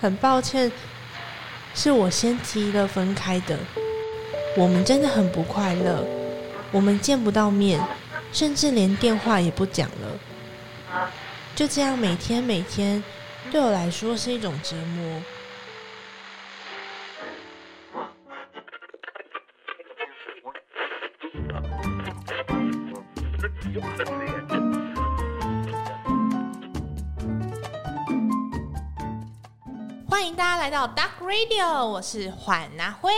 很抱歉，是我先提了分开的。我们真的很不快乐，我们见不到面，甚至连电话也不讲了。就这样，每天每天，对我来说是一种折磨。来到 Duck Radio，我是缓拿慧，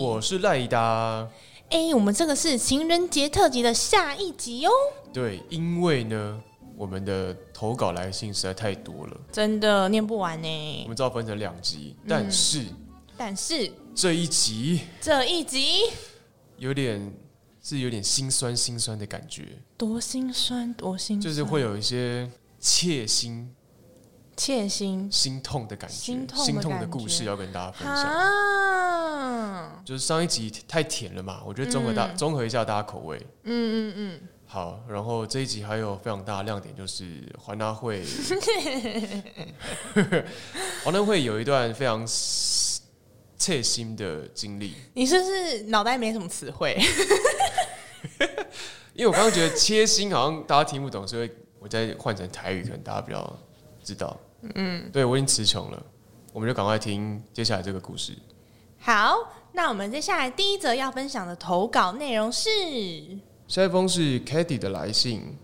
我是赖达。哎，我们这个是情人节特辑的下一集哦。对，因为呢，我们的投稿来信实在太多了，真的念不完呢。我们只好分成两集，但是，但是这一集这一集有点是有点心酸心酸的感觉，多心酸多心，就是会有一些切心。切心、心痛的感觉，心痛的故事要跟大家分享。就是上一集太甜了嘛，我觉得综合大综合一下大家口味。嗯嗯嗯。好，然后这一集还有非常大的亮点，就是环大会，环大会有一段非常切心的经历。你是不是脑袋没什么词汇？因为我刚刚觉得切心好像大家听不懂，所以我再换成台语，可能大家比较知道。嗯，对我已经词穷了，我们就赶快听接下来这个故事。好，那我们接下来第一则要分享的投稿内容是：下一封是 k a t i e 的来信，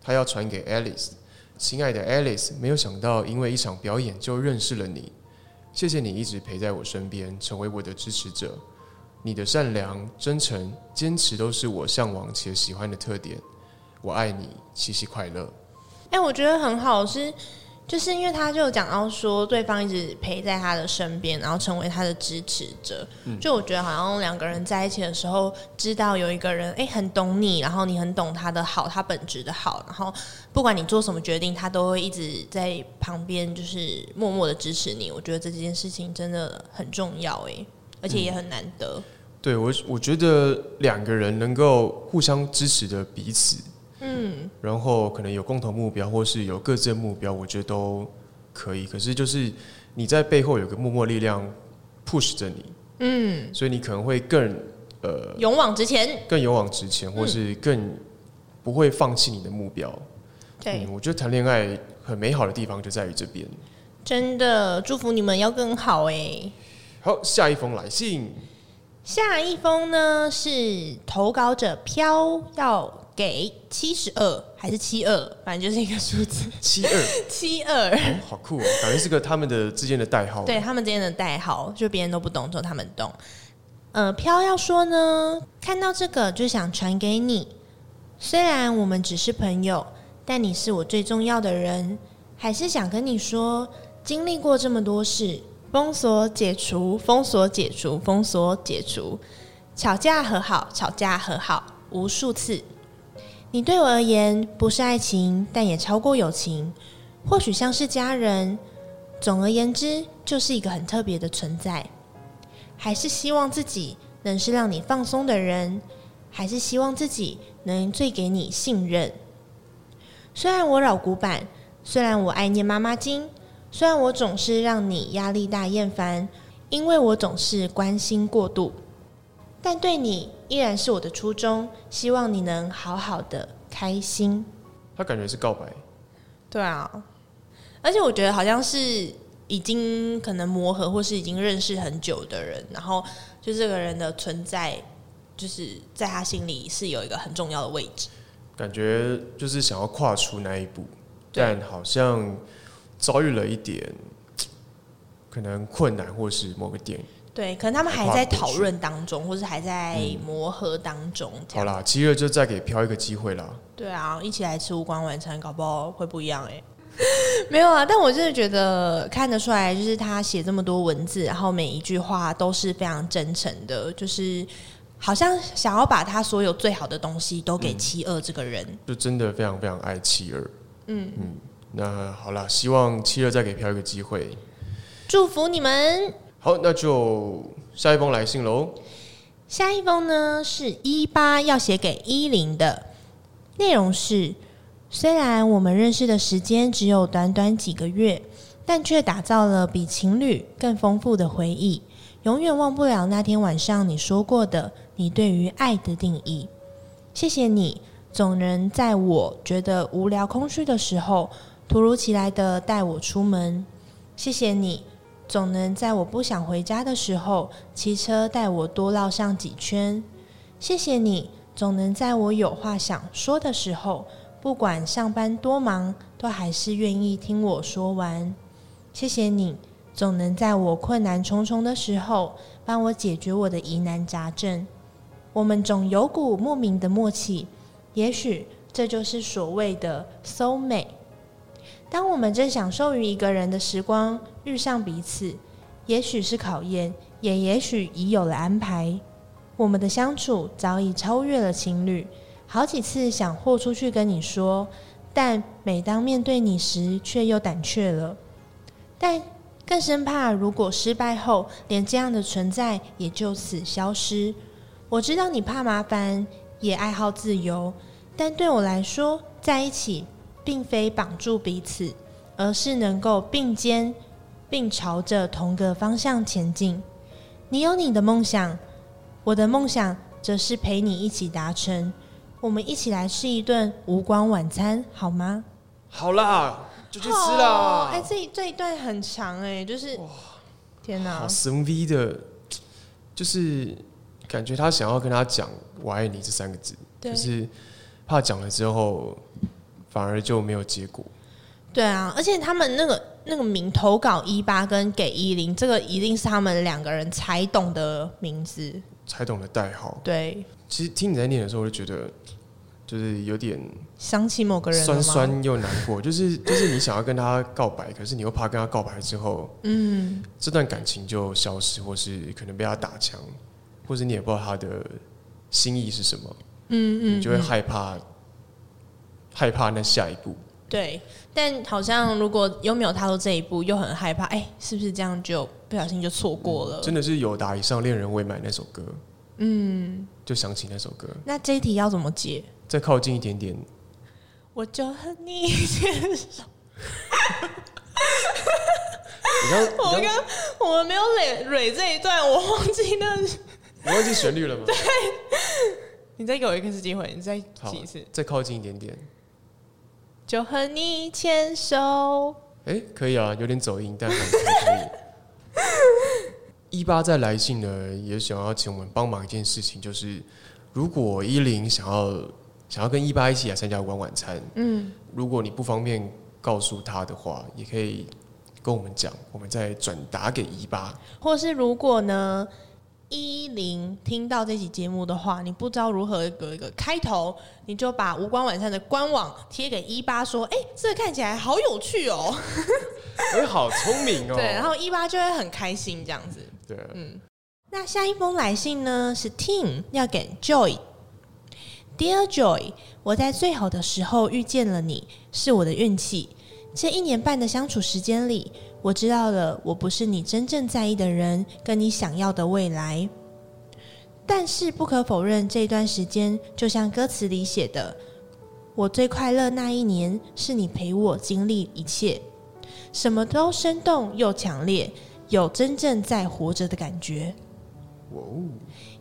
他要传给 Alice。亲爱的 Alice，没有想到因为一场表演就认识了你，谢谢你一直陪在我身边，成为我的支持者。你的善良、真诚、坚持都是我向往且喜欢的特点。我爱你，七夕快乐。哎，我觉得很好，是。就是因为他就讲到说，对方一直陪在他的身边，然后成为他的支持者。就我觉得好像两个人在一起的时候，知道有一个人哎很懂你，然后你很懂他的好，他本质的好，然后不管你做什么决定，他都会一直在旁边，就是默默的支持你。我觉得这件事情真的很重要哎，而且也很难得。对我，我觉得两个人能够互相支持的彼此。嗯，然后可能有共同目标，或是有各自的目标，我觉得都可以。可是就是你在背后有个默默力量 push 着你，嗯，所以你可能会更呃勇往直前，更勇往直前，或是更不会放弃你的目标。对，我觉得谈恋爱很美好的地方就在于这边。真的，祝福你们要更好哎。好，下一封来信，下一封呢是投稿者飘要。给七十二还是七二，反正就是一个数字。七二，七二，好酷哦！感觉是个他们的之间的代号。对他们之间的代号，就别人都不懂，只有他们懂。呃，飘要说呢，看到这个就想传给你。虽然我们只是朋友，但你是我最重要的人。还是想跟你说，经历过这么多事，封锁解除，封锁解除，封锁解除，吵架和好，吵架和好，无数次。你对我而言不是爱情，但也超过友情，或许像是家人。总而言之，就是一个很特别的存在。还是希望自己能是让你放松的人，还是希望自己能最给你信任。虽然我老古板，虽然我爱念妈妈经，虽然我总是让你压力大厌烦，因为我总是关心过度。但对你依然是我的初衷，希望你能好好的开心。他感觉是告白，对啊，而且我觉得好像是已经可能磨合或是已经认识很久的人，然后就这个人的存在，就是在他心里是有一个很重要的位置。感觉就是想要跨出那一步，但好像遭遇了一点可能困难，或是某个点。对，可能他们还在讨论当中，或是还在磨合当中。好啦，七月就再给飘一个机会啦。对啊，一起来吃无关晚餐，搞不好会不一样哎。没有啊，但我真的觉得看得出来，就是他写这么多文字，然后每一句话都是非常真诚的，就是好像想要把他所有最好的东西都给七二这个人，就真的非常非常爱七二。嗯嗯，那好了，希望七二再给飘一个机会，祝福你们。好，那就下一封来信喽。下一封呢是一八要写给一零的，内容是：虽然我们认识的时间只有短短几个月，但却打造了比情侣更丰富的回忆。永远忘不了那天晚上你说过的你对于爱的定义。谢谢你，总能在我觉得无聊空虚的时候，突如其来的带我出门。谢谢你，总能在我不想回家的时候，骑车带我多绕上几圈。谢谢你，总能在我有话想说的时候。不管上班多忙，都还是愿意听我说完。谢谢你，总能在我困难重重的时候，帮我解决我的疑难杂症。我们总有股莫名的默契，也许这就是所谓的 “so 美”。当我们正享受于一个人的时光，遇上彼此，也许是考验，也也许已有了安排。我们的相处早已超越了情侣。好几次想豁出去跟你说，但每当面对你时，却又胆怯了。但更生怕，如果失败后，连这样的存在也就此消失。我知道你怕麻烦，也爱好自由，但对我来说，在一起并非绑住彼此，而是能够并肩，并朝着同个方向前进。你有你的梦想，我的梦想则是陪你一起达成。我们一起来吃一顿无光晚餐，好吗？好啦，就去吃啦。哎，这这一段很长哎，就是哇，天哪，好神 V 的，就是感觉他想要跟他讲“我爱你”这三个字，就是怕讲了之后反而就没有结果。对啊，而且他们那个那个名投稿一八跟给一零，这个一定是他们两个人才懂的名字，才懂的代号。对。其实听你在念的时候，我就觉得就是有点想起某个人，酸酸又难过。就是就是你想要跟他告白，可是你又怕跟他告白之后，嗯，这段感情就消失，或是可能被他打枪，或是你也不知道他的心意是什么，嗯嗯，你就会害怕，害怕那下一步。对，但好像如果又没有踏入这一步，又很害怕，哎，是不是这样就不小心就错过了？真的是有打以上恋人未满那首歌。嗯，就想起那首歌。那这一题要怎么解？再靠近一点点。我就和你牵手。我刚，我们没有蕊蕊这一段，我忘记那。你忘记旋律了吗？对。你再给我一次机会，你再记一次。再靠近一点点。就和你牵手。哎，可以啊，有点走音，但 还可以。一八在来信呢，也想要请我们帮忙一件事情，就是如果依林想要想要跟一八一起来参加晚晚餐，嗯，如果你不方便告诉他的话，也可以跟我们讲，我们再转达给一八。或是如果呢，一零听到这期节目的话，你不知道如何一个一个开头，你就把无关晚餐的官网贴给一八，说，哎，这看起来好有趣哦，哎，好聪明哦，对，然后一八就会很开心这样子。对，嗯，那下一封来信呢？是 Tim 要给 Joy，Dear Joy，我在最好的时候遇见了你，是我的运气。这一年半的相处时间里，我知道了我不是你真正在意的人，跟你想要的未来。但是不可否认，这段时间就像歌词里写的，我最快乐那一年，是你陪我经历一切，什么都生动又强烈。有真正在活着的感觉，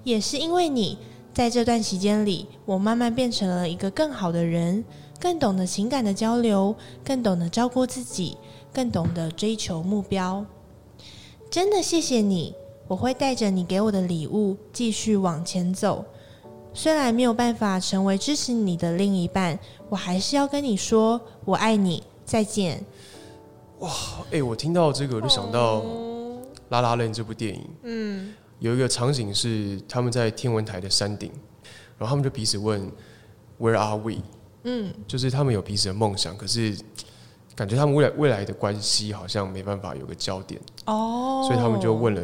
也是因为你在这段期间里，我慢慢变成了一个更好的人，更懂得情感的交流，更懂得照顾自己，更懂得追求目标。真的谢谢你，我会带着你给我的礼物继续往前走。虽然没有办法成为支持你的另一半，我还是要跟你说，我爱你，再见。哇，哎，我听到这个我就想到。拉拉链这部电影，嗯，有一个场景是他们在天文台的山顶，然后他们就彼此问 “Where are we？” 嗯，就是他们有彼此的梦想，可是感觉他们未来未来的关系好像没办法有个焦点哦，所以他们就问了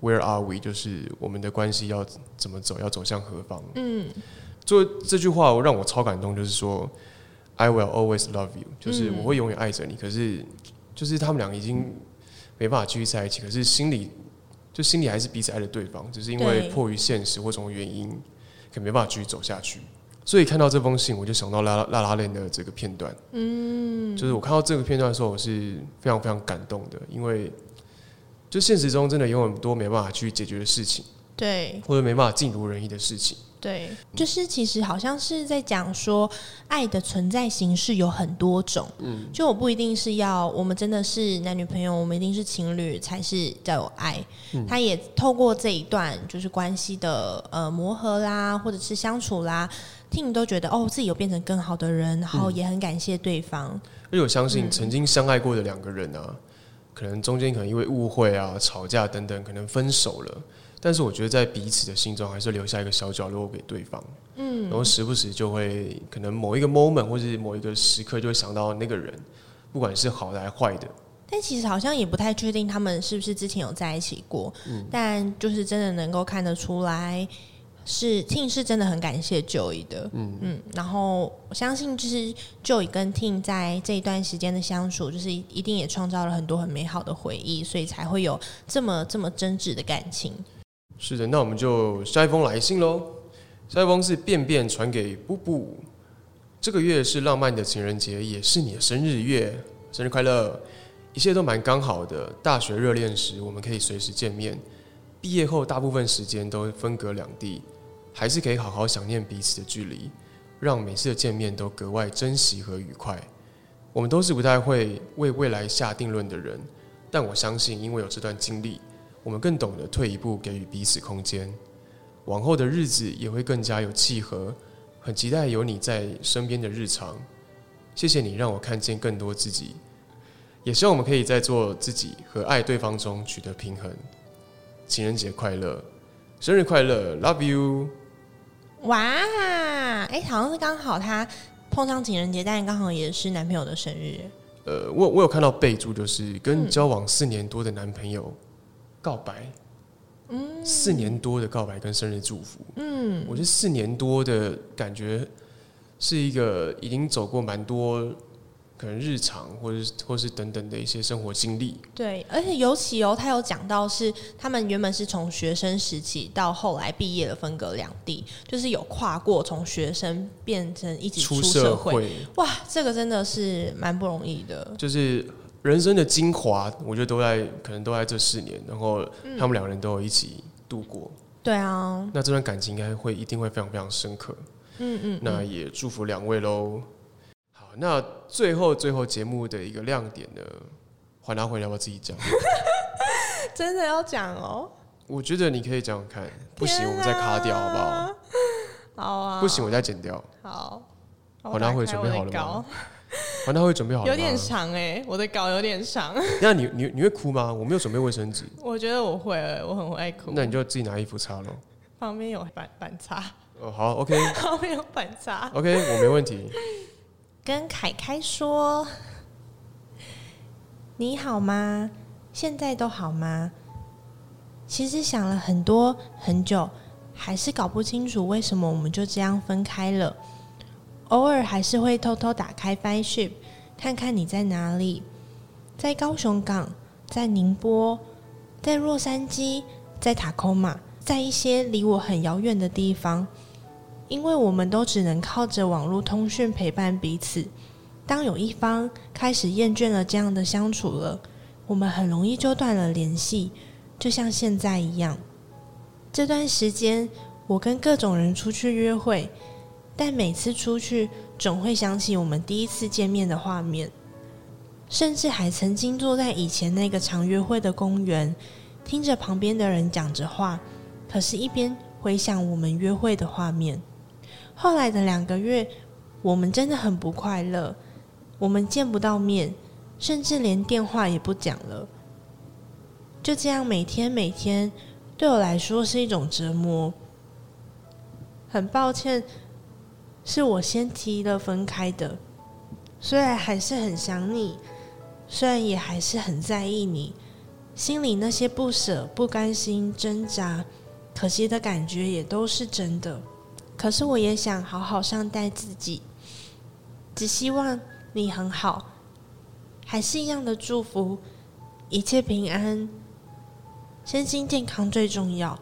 “Where are we？” 就是我们的关系要怎么走，要走向何方？嗯，做这句话让我超感动，就是说 “I will always love you”，就是我会永远爱着你。可是，就是他们俩已经。没办法继续在一起，可是心里就心里还是彼此爱着对方，只是因为迫于现实或什么原因，可没办法继续走下去。所以看到这封信，我就想到拉拉拉拉链的这个片段。嗯，就是我看到这个片段的时候，我是非常非常感动的，因为就现实中真的有很多没办法去解决的事情，对，或者没办法尽如人意的事情。对，就是其实好像是在讲说，爱的存在形式有很多种。嗯，就我不一定是要我们真的是男女朋友，我们一定是情侣才是叫有爱。他也透过这一段就是关系的呃磨合啦，或者是相处啦，听你都觉得哦自己有变成更好的人，然后也很感谢对方。而且我相信曾经相爱过的两个人啊，可能中间可能因为误会啊、吵架等等，可能分手了。但是我觉得在彼此的心中还是留下一个小角落给对方，嗯，然后时不时就会可能某一个 moment 或者某一个时刻就会想到那个人，不管是好的还是坏的。但其实好像也不太确定他们是不是之前有在一起过，嗯，但就是真的能够看得出来，是 Ting 是真的很感谢 Joy 的，嗯嗯，然后我相信就是 Joy 跟 Ting 在这一段时间的相处，就是一定也创造了很多很美好的回忆，所以才会有这么这么真挚的感情。是的，那我们就下一封来信喽。下一封是便便传给布布。这个月是浪漫的情人节，也是你的生日月，生日快乐！一切都蛮刚好的。大学热恋时，我们可以随时见面；毕业后，大部分时间都分隔两地，还是可以好好想念彼此的距离，让每次的见面都格外珍惜和愉快。我们都是不太会为未来下定论的人，但我相信，因为有这段经历。我们更懂得退一步，给予彼此空间，往后的日子也会更加有契合。很期待有你在身边的日常，谢谢你让我看见更多自己，也希望我们可以在做自己和爱对方中取得平衡。情人节快乐，生日快乐，Love you！哇，哎，好像是刚好他碰上情人节，但刚好也是男朋友的生日。呃，我我有看到备注，就是跟交往四年多的男朋友。告白，嗯，四年多的告白跟生日祝福，嗯，我觉得四年多的感觉是一个已经走过蛮多可能日常或者或是等等的一些生活经历。对，而且尤其哦，他有讲到是他们原本是从学生时期到后来毕业的分隔两地，就是有跨过从学生变成一起出社会。哇，这个真的是蛮不容易的，就是。人生的精华，我觉得都在可能都在这四年，然后他们两个人都有一起度过。对啊，那这段感情应该会一定会非常非常深刻。嗯嗯，那也祝福两位喽。好，那最后最后节目的一个亮点呢，还拿回要不要自己讲？真的要讲哦？我觉得你可以讲讲看，不行我们再卡掉好不好？好啊，不行我再剪掉。好，还拿回准备好了吗？完，他会准备好了有点长哎，我的稿有点长。那你你你会哭吗？我没有准备卫生纸。我觉得我会，我很爱哭。那你就自己拿衣服擦喽。旁边有板板擦。哦，好，OK。旁边有板擦。OK，我没问题。跟凯凯说：“你好吗？现在都好吗？其实想了很多很久，还是搞不清楚为什么我们就这样分开了。”偶尔还是会偷偷打开 f i Ship，看看你在哪里，在高雄港，在宁波，在洛杉矶，在塔科马，在一些离我很遥远的地方。因为我们都只能靠着网络通讯陪伴彼此。当有一方开始厌倦了这样的相处了，我们很容易就断了联系，就像现在一样。这段时间，我跟各种人出去约会。但每次出去，总会想起我们第一次见面的画面，甚至还曾经坐在以前那个常约会的公园，听着旁边的人讲着话，可是一边回想我们约会的画面。后来的两个月，我们真的很不快乐，我们见不到面，甚至连电话也不讲了。就这样，每天每天，对我来说是一种折磨。很抱歉。是我先提了分开的，虽然还是很想你，虽然也还是很在意你，心里那些不舍、不甘心、挣扎、可惜的感觉也都是真的。可是我也想好好善待自己，只希望你很好，还是一样的祝福，一切平安，身心健康最重要。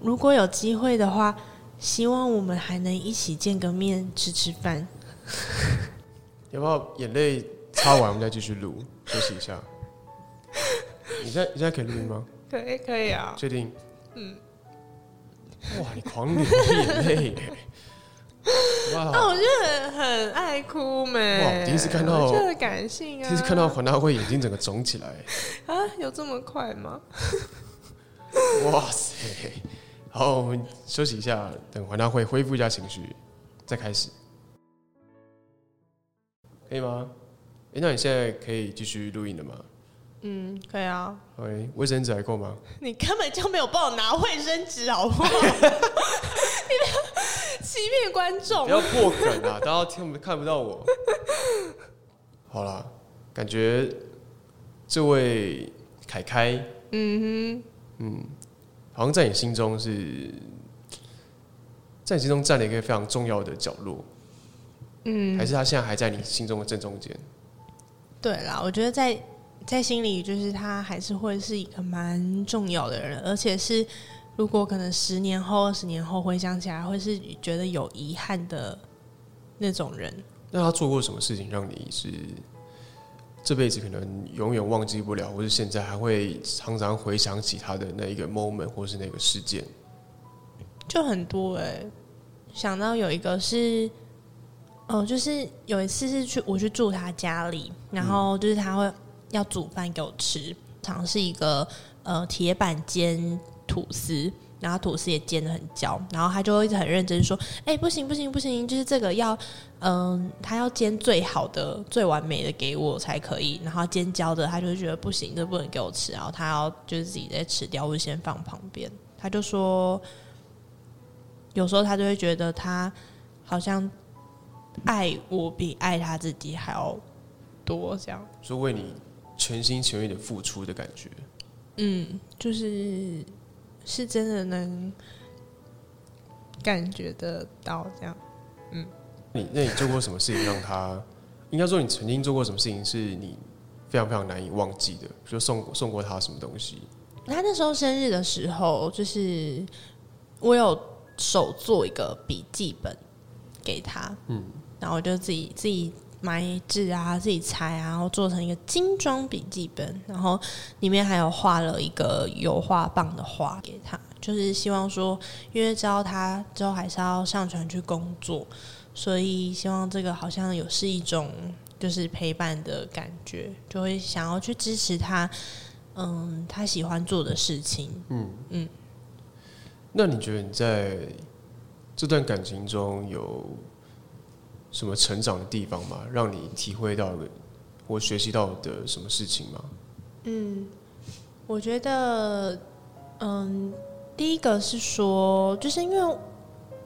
如果有机会的话。希望我们还能一起见个面，吃吃饭。要不要眼泪擦完，我们再继续录，休息一下？你现在你现在可以录音吗？可以，可以啊。确定？嗯。哇，你狂流眼泪！哇，那我就很很爱哭没？哇，第一次看到，就很感性啊。第一次看到黄大辉眼睛整个肿起来。啊，有这么快吗？哇塞！好，我们休息一下，等黄大辉恢复一下情绪，再开始，可以吗？哎，那你现在可以继续录音了吗？嗯，可以啊。喂，卫生纸还够吗？你根本就没有帮我拿卫生纸，好不好？你不要欺骗观众，不要破梗啊！大家听看不到我。好了，感觉这位凯凯，嗯哼，嗯，好像在你心中是，在你心中占了一个非常重要的角落。嗯，还是他现在还在你心中的正中间？对啦，我觉得在。在心里，就是他还是会是一个蛮重要的人，而且是如果可能十年后、二十年后回想起来，会是觉得有遗憾的那种人。那他做过什么事情让你是这辈子可能永远忘记不了，或是现在还会常常回想起他的那一个 moment 或是那个事件？就很多哎，想到有一个是，哦，就是有一次是去我去住他家里，然后就是他会。要煮饭给我吃，尝试一个呃铁板煎吐司，然后吐司也煎的很焦，然后他就一直很认真说：“哎，不行不行不行，就是这个要嗯，他要煎最好的、最完美的给我才可以。然后煎焦的，他就会觉得不行，这不能给我吃，然后他要就是自己再吃掉，或者先放旁边。他就说，有时候他就会觉得他好像爱我比爱他自己还要多，这样说为你。全心全意的付出的感觉，嗯，就是是真的能感觉得到这样，嗯。你那你做过什么事情让他？应该说你曾经做过什么事情是你非常非常难以忘记的？就送送过他什么东西？他那时候生日的时候，就是我有手做一个笔记本给他，嗯，然后我就自己自己。买纸啊，自己裁啊，然后做成一个精装笔记本，然后里面还有画了一个油画棒的画给他，就是希望说，因为知道他之后还是要上船去工作，所以希望这个好像有是一种就是陪伴的感觉，就会想要去支持他，嗯，他喜欢做的事情。嗯嗯。那你觉得你在这段感情中有？什么成长的地方吗？让你体会到或学习到的什么事情吗？嗯，我觉得，嗯，第一个是说，就是因为，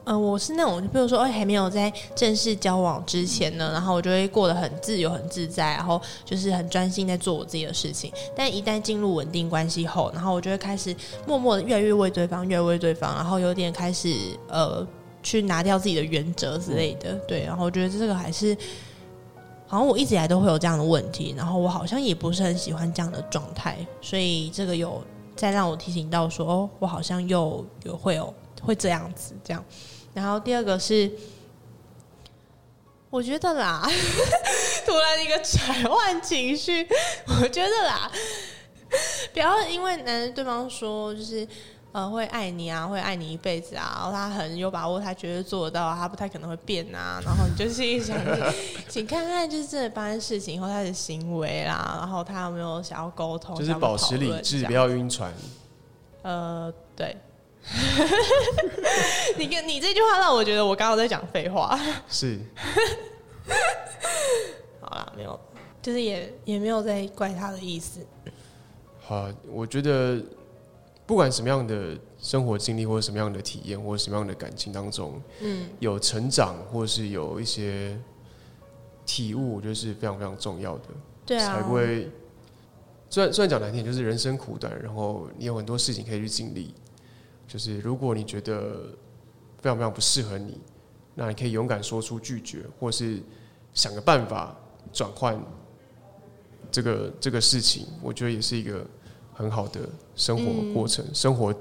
嗯，我是那种，比如说，哎，还没有在正式交往之前呢，然后我就会过得很自由、很自在，然后就是很专心在做我自己的事情。但一旦进入稳定关系后，然后我就会开始默默的越来越为对方，越为对方，然后有点开始呃。去拿掉自己的原则之类的，对，然后我觉得这个还是，好像我一直以来都会有这样的问题，然后我好像也不是很喜欢这样的状态，所以这个有再让我提醒到说，哦，我好像又有会有会这样子这样，然后第二个是，我觉得啦，突然一个转换情绪，我觉得啦，不要因为男对方说就是。呃，会爱你啊，会爱你一辈子啊，然后他很有把握，他绝对做得到，他不太可能会变啊。然后你就心里想，请看看就是这发生事情以后他的行为啦，然后他有没有想要沟通，就是保持理智，不要晕船。呃，对。你跟你这句话让我觉得我刚刚在讲废话。是。好啦，没有，就是也也没有在怪他的意思。好，我觉得。不管什么样的生活经历，或者什么样的体验，或者什么样的感情当中，嗯，有成长，或是有一些体悟，我觉得是非常非常重要的。对啊，才不会。虽然虽然讲难听，就是人生苦短，然后你有很多事情可以去经历。就是如果你觉得非常非常不适合你，那你可以勇敢说出拒绝，或是想个办法转换这个这个事情。我觉得也是一个。很好的生活过程、生活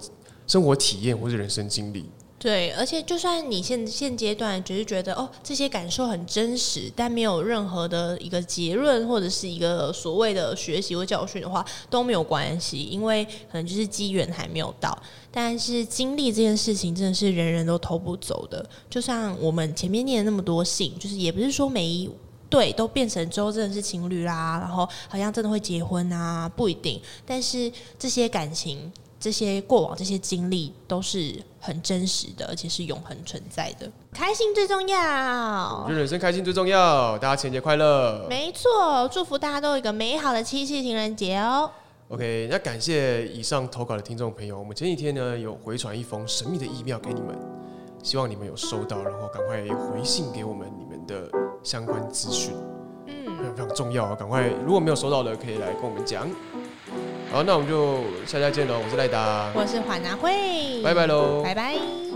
生活体验或者人生经历，对，而且就算你现现阶段只是觉得哦这些感受很真实，但没有任何的一个结论或者是一个所谓的学习或教训的话，都没有关系，因为可能就是机缘还没有到。但是经历这件事情真的是人人都偷不走的，就像我们前面念了那么多信，就是也不是说每一对都变成之后真的是情侣啦，然后好像真的会结婚啊，不一定。但是这些感情。这些过往、这些经历都是很真实的，而且是永恒存在的。开心最重要，人生开心最重要。大家情人节快乐！没错，祝福大家都有一个美好的七夕情人节哦。OK，那感谢以上投稿的听众朋友。我们前几天呢有回传一封神秘的 email 给你们，希望你们有收到，然后赶快回信给我们你们的相关资讯。嗯，非常非常重要啊！赶快，如果没有收到的，可以来跟我们讲。好，那我们就下下见喽！我是赖达，我是华拿慧，拜拜喽，拜拜。